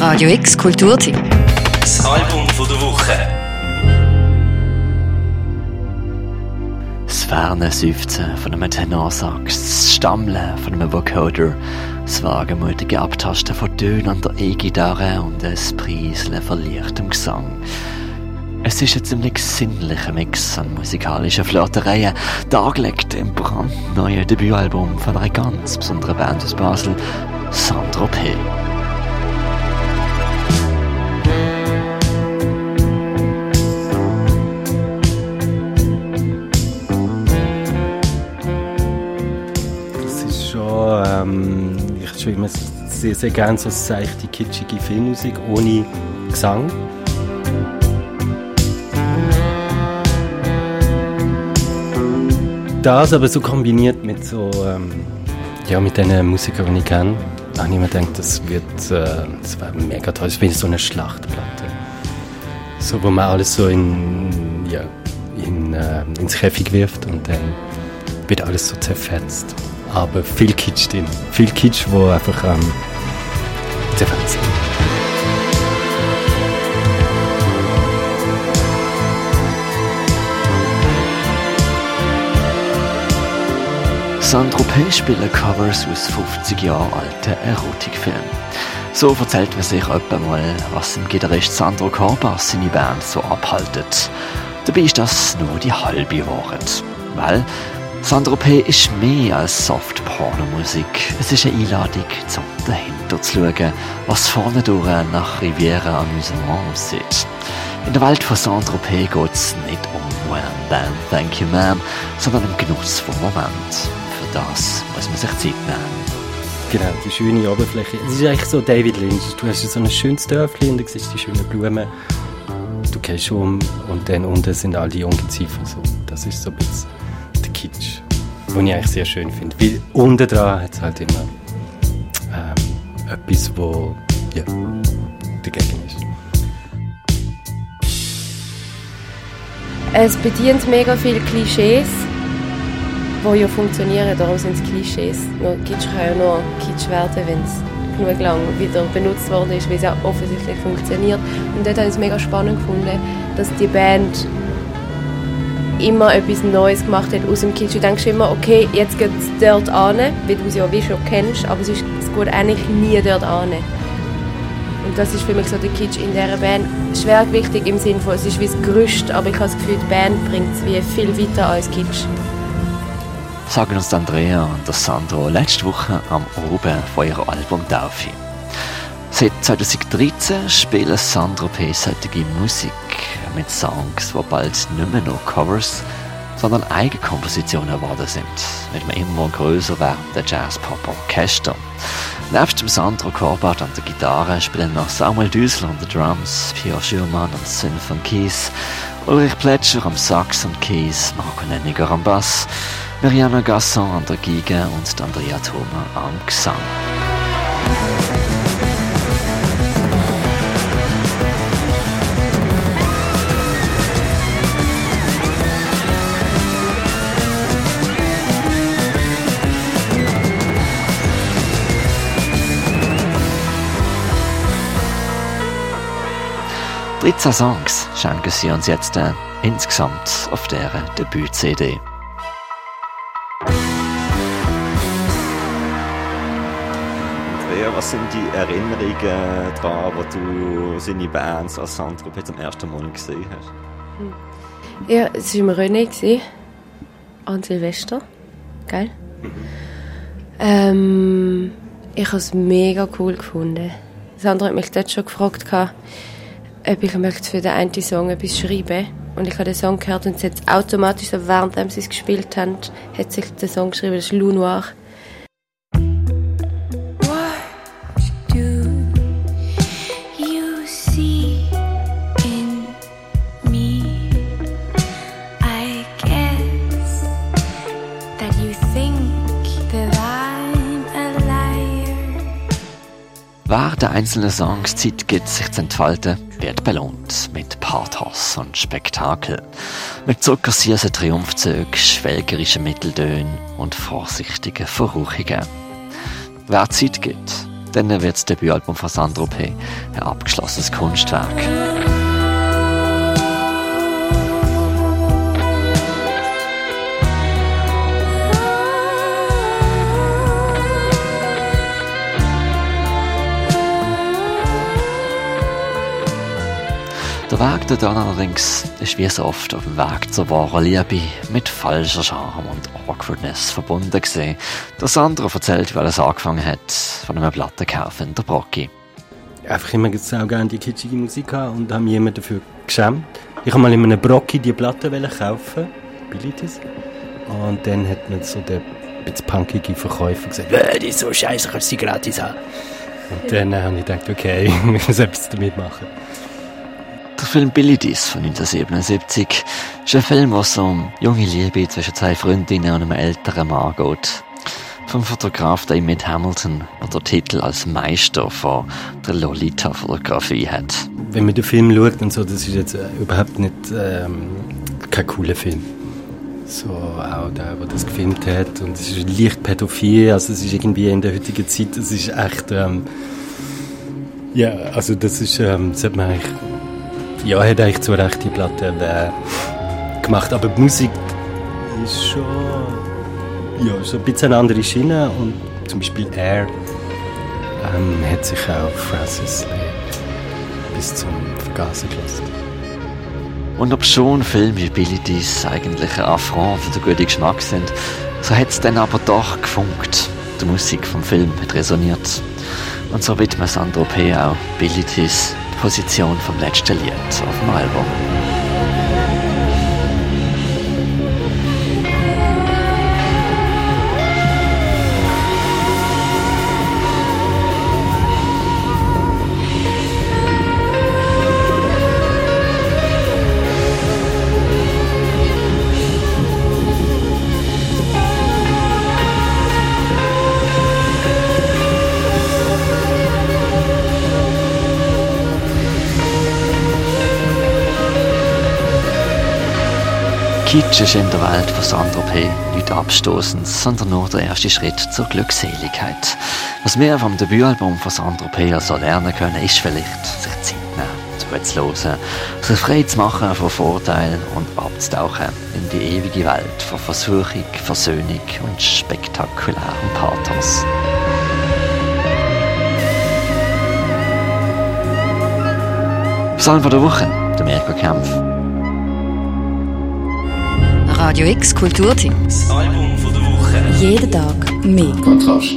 Radio X Kulturteam. Das Album von der Woche. Das ferne Seufzen von einem Tenorsax, das Stammeln von einem Vocoder, das wagemutige Abtasten von Tönen an der E-Gitarre und ein Preiseln von leichtem Gesang. Es ist ein ziemlich sinnlicher Mix an musikalischen Flirtereien, dargelegt im brandneuen Debütalbum von einer ganz besonderen Band aus Basel, Sandro P. sehr, sehr gerne so seichte, kitschige Filmmusik ohne Gesang. Das aber so kombiniert mit so, ähm, ja, mit den Musikern, die ich kenne, habe ich mir gedacht, das wird, äh, das wäre mega toll. Das wie so eine Schlachtplatte. So, wo man alles so in, ja, in, äh, ins Käfig wirft und dann wird alles so zerfetzt. Aber viel Kitsch drin. Viel Kitsch, wo einfach ähm, Sandro P. spielen Covers aus 50 Jahre alten Erotikfilmen. So erzählt man sich etwa mal, was im Gitarrist Sandro Corbas seine Band so abhaltet. Dabei ist das nur die halbe Wahrheit. Weil Sandro P. ist mehr als Soft-Porno-Musik. Es ist eine Einladung, zum dahinter zu schauen, was vorne durch nach Riviera Amusement aussieht. In der Welt von Sandro P. geht es nicht um Wham Bam Thank You Ma'am, sondern um Genuss vom Moment. Für das muss man sich Zeit nehmen. Genau, die schöne Oberfläche. Es ist eigentlich so David Lynch. Du hast so ein schönes Dörfli und du siehst die schönen Blumen. Du gehst um und dann unten sind all die Ungeziefer. So. Das ist so ein bisschen Kitsch, den ich eigentlich sehr schön finde. Weil unten dran hat es halt immer ähm, etwas, wo ja, dagegen ist. Es bedient mega viele Klischees, die ja funktionieren, darum sind es Klischees. Nur Kitsch kann ja nur Kitsch werden, wenn es genug lang wieder benutzt worden ist, weil es ja offensichtlich funktioniert. Und dort habe ich es mega spannend gefunden, dass die Band immer etwas Neues gemacht hat aus dem Kitsch. Du denkst immer, okay, jetzt geht es dort an, weil du es ja wie schon kennst, aber es, ist, es geht eigentlich nie dort an. Und das ist für mich so der Kitsch in dieser Band. Schwergewichtig im Sinne von, es ist wie das Gerüst, aber ich habe das Gefühl, die Band bringt es wie viel weiter als Kitsch. Sagen uns Andrea und Sandro letzte Woche am Oben von ihrem Album Taufe. Seit 2013 spielen Sandro P. solche Musik mit Songs, die bald nicht mehr nur Covers, sondern Eigenkompositionen geworden sind, mit einem immer größer werdenden Jazz-Pop-Orchester. Nebst dem Sandro Korbart an der Gitarre spielen noch Samuel Düsel an den Drums, Pierre Schürmann am Synth und Keys, Ulrich Plätscher am Sax und Keys, Marco Nenniger am Bass, Mariana Gasson an der Geige und Andrea Thoma am Gesang. Dreizehn Songs schenken sie uns jetzt äh, insgesamt auf deren Debüt-CD. Andrea, was sind die Erinnerungen daran, wo du seine Bands als Sandro zum ersten Mal gesehen hast? Ja, es war im René, gewesen, an Silvester. Geil. Ähm, ich habe es mega cool gefunden. Sandra hat mich dort schon gefragt, ob ich möchte für den einen Song etwas schreiben Und ich habe den Song gehört und es hat automatisch, während sie es gespielt haben, hat sich der Song geschrieben, das ist Lou Noir. Den einzelnen Songs Zeit gibt, sich zu entfalten, wird belohnt mit Pathos und Spektakel. Mit zuckersüßen Triumphzügen, schwelgerischen Mitteltönen und vorsichtigen Verruchungen. Wer Zeit gibt, dann wird das Debütalbum von Sandro P. ein abgeschlossenes Kunstwerk. Der Weg dorthin allerdings ist wie so oft auf dem Weg zur wahren Liebe mit falscher Charme und Awkwardness verbunden gesehen. Der Sandro erzählt, wie alles angefangen hat, von einem Plattenkauf in der Brocki. Einfach immer auch gerne die kitschige Musik und haben jemand dafür geschämt. Ich habe mal in einem Brocki die Platte kaufen, Bilitis. Und dann hat mir so der bisschen punkige Verkäufer gesagt, äh, die ist so scheiße, kannst du sie gratis haben. Und dann äh, habe ich gedacht, okay, ich muss etwas damit machen. Der Film Billy Dies von 1977 ist ein Film, wo es um junge Liebe zwischen zwei Freundinnen und einem älteren Mann geht. Vom Fotograf David Hamilton, der den Titel als Meister von der Lolita-Fotografie hat. Wenn man den Film schaut und so, das ist jetzt äh, überhaupt nicht ähm, kein cooler Film. So auch der, der das gefilmt hat und es ist leicht pädophil, also es ist irgendwie in der heutigen Zeit, es ist echt ähm, ja, also das ist, ähm, sollte man eigentlich ja, hat eigentlich zu Recht die Platte äh, gemacht. Aber die Musik ist schon ja, so ein bisschen eine andere Schiene. Und zum Beispiel Air ähm, hat sich auch Francis Lee bis zum Vergasen gelassen. Und ob schon Filme wie Billy Dies eigentlich ein Affront für den guten Geschmack sind, so hat es dann aber doch gefunkt. Die Musik vom Film hat resoniert. Und so widmet Sandro P. auch Billy Dies Position vom letzten Lied auf dem Album. Kitsch ist in der Welt von Sandro P. nicht abstoßend, sondern nur der erste Schritt zur Glückseligkeit. Was wir vom Debütalbum von Sandro P. also lernen können, ist vielleicht, sich Zeit nehmen, zuzuhören, sich frei zu machen von Vorteilen und abzutauchen in die ewige Welt von Versuchung, Versöhnung und spektakulärem Pathos. Psalm von der Woche, der Mirko Kempf. Radio X Kulturtipps. Das Album von der Woche. Jeden Tag mehr. Kontrast.